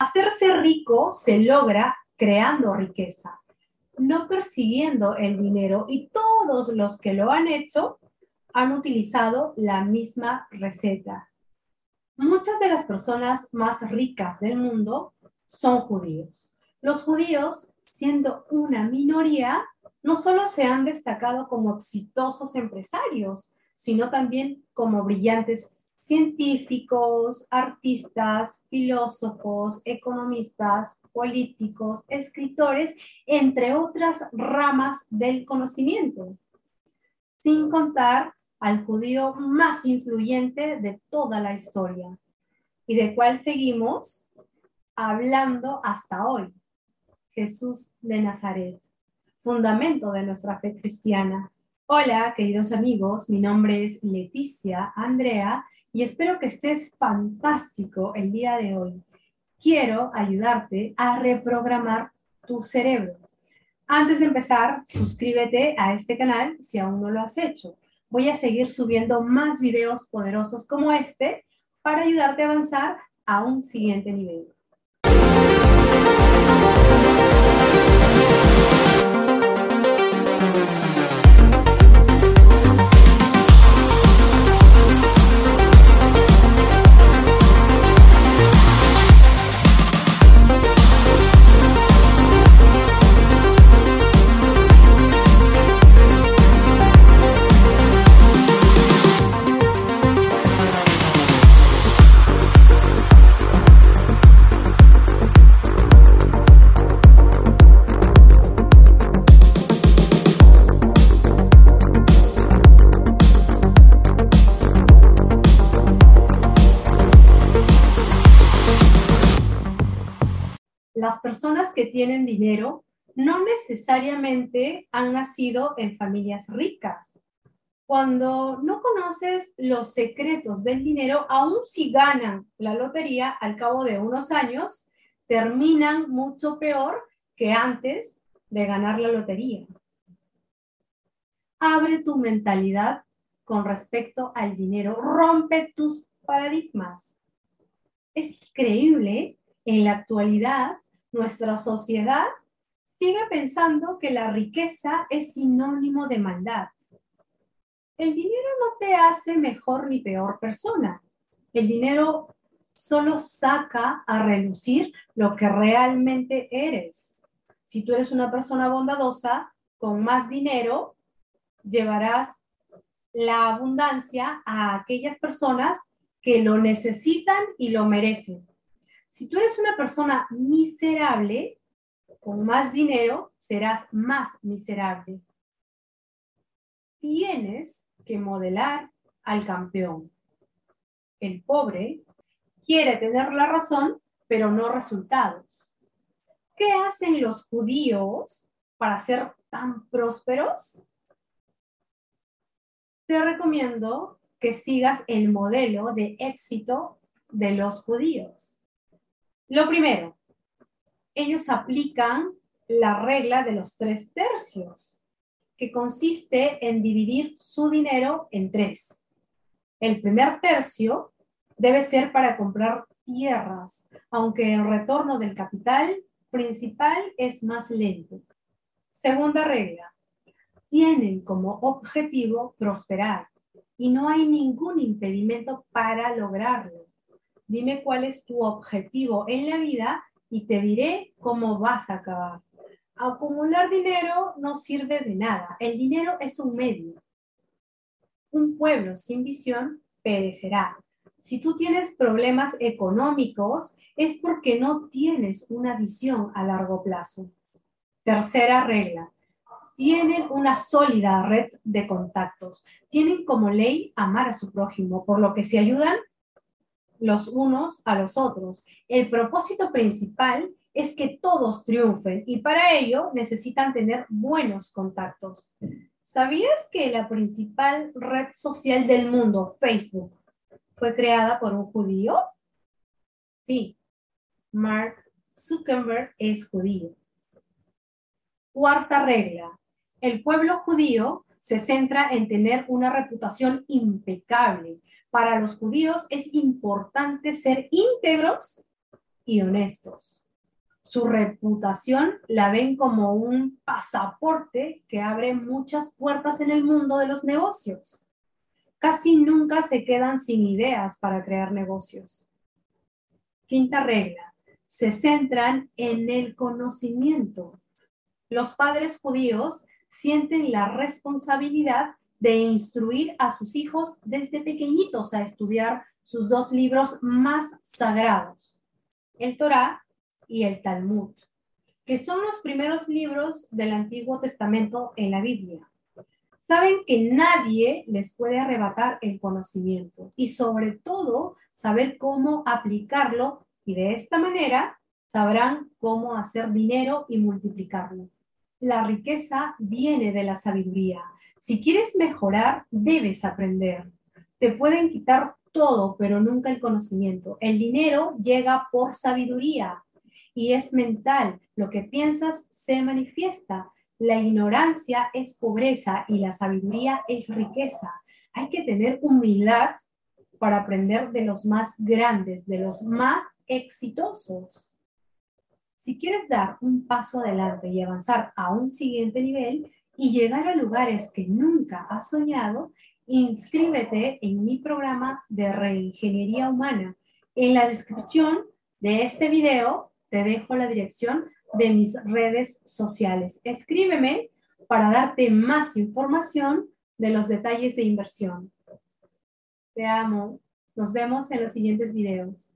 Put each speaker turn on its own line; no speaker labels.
Hacerse rico se logra creando riqueza, no persiguiendo el dinero y todos los que lo han hecho han utilizado la misma receta. Muchas de las personas más ricas del mundo son judíos. Los judíos, siendo una minoría, no solo se han destacado como exitosos empresarios, sino también como brillantes científicos, artistas, filósofos, economistas, políticos, escritores, entre otras ramas del conocimiento, sin contar al judío más influyente de toda la historia y de cual seguimos hablando hasta hoy, Jesús de Nazaret, fundamento de nuestra fe cristiana. Hola, queridos amigos, mi nombre es Leticia Andrea y espero que estés fantástico el día de hoy. Quiero ayudarte a reprogramar tu cerebro. Antes de empezar, suscríbete a este canal si aún no lo has hecho. Voy a seguir subiendo más videos poderosos como este para ayudarte a avanzar a un siguiente nivel. Las personas que tienen dinero no necesariamente han nacido en familias ricas. Cuando no conoces los secretos del dinero, aun si ganan la lotería al cabo de unos años, terminan mucho peor que antes de ganar la lotería. Abre tu mentalidad con respecto al dinero, rompe tus paradigmas. Es increíble en la actualidad nuestra sociedad sigue pensando que la riqueza es sinónimo de maldad. El dinero no te hace mejor ni peor persona. El dinero solo saca a relucir lo que realmente eres. Si tú eres una persona bondadosa, con más dinero, llevarás la abundancia a aquellas personas que lo necesitan y lo merecen. Si tú eres una persona miserable, con más dinero serás más miserable. Tienes que modelar al campeón. El pobre quiere tener la razón, pero no resultados. ¿Qué hacen los judíos para ser tan prósperos? Te recomiendo que sigas el modelo de éxito de los judíos. Lo primero, ellos aplican la regla de los tres tercios, que consiste en dividir su dinero en tres. El primer tercio debe ser para comprar tierras, aunque el retorno del capital principal es más lento. Segunda regla, tienen como objetivo prosperar y no hay ningún impedimento para lograrlo. Dime cuál es tu objetivo en la vida y te diré cómo vas a acabar. Acumular dinero no sirve de nada. El dinero es un medio. Un pueblo sin visión perecerá. Si tú tienes problemas económicos, es porque no tienes una visión a largo plazo. Tercera regla. Tienen una sólida red de contactos. Tienen como ley amar a su prójimo, por lo que se ayudan, los unos a los otros. El propósito principal es que todos triunfen y para ello necesitan tener buenos contactos. ¿Sabías que la principal red social del mundo, Facebook, fue creada por un judío? Sí, Mark Zuckerberg es judío. Cuarta regla. El pueblo judío se centra en tener una reputación impecable para los judíos es importante ser íntegros y honestos. Su reputación la ven como un pasaporte que abre muchas puertas en el mundo de los negocios. Casi nunca se quedan sin ideas para crear negocios. Quinta regla, se centran en el conocimiento. Los padres judíos sienten la responsabilidad de instruir a sus hijos desde pequeñitos a estudiar sus dos libros más sagrados, el Torá y el Talmud, que son los primeros libros del Antiguo Testamento en la Biblia. Saben que nadie les puede arrebatar el conocimiento y sobre todo saber cómo aplicarlo y de esta manera sabrán cómo hacer dinero y multiplicarlo. La riqueza viene de la sabiduría. Si quieres mejorar, debes aprender. Te pueden quitar todo, pero nunca el conocimiento. El dinero llega por sabiduría y es mental. Lo que piensas se manifiesta. La ignorancia es pobreza y la sabiduría es riqueza. Hay que tener humildad para aprender de los más grandes, de los más exitosos. Si quieres dar un paso adelante y avanzar a un siguiente nivel y llegar a lugares que nunca has soñado, inscríbete en mi programa de reingeniería humana. En la descripción de este video te dejo la dirección de mis redes sociales. Escríbeme para darte más información de los detalles de inversión. Te amo. Nos vemos en los siguientes videos.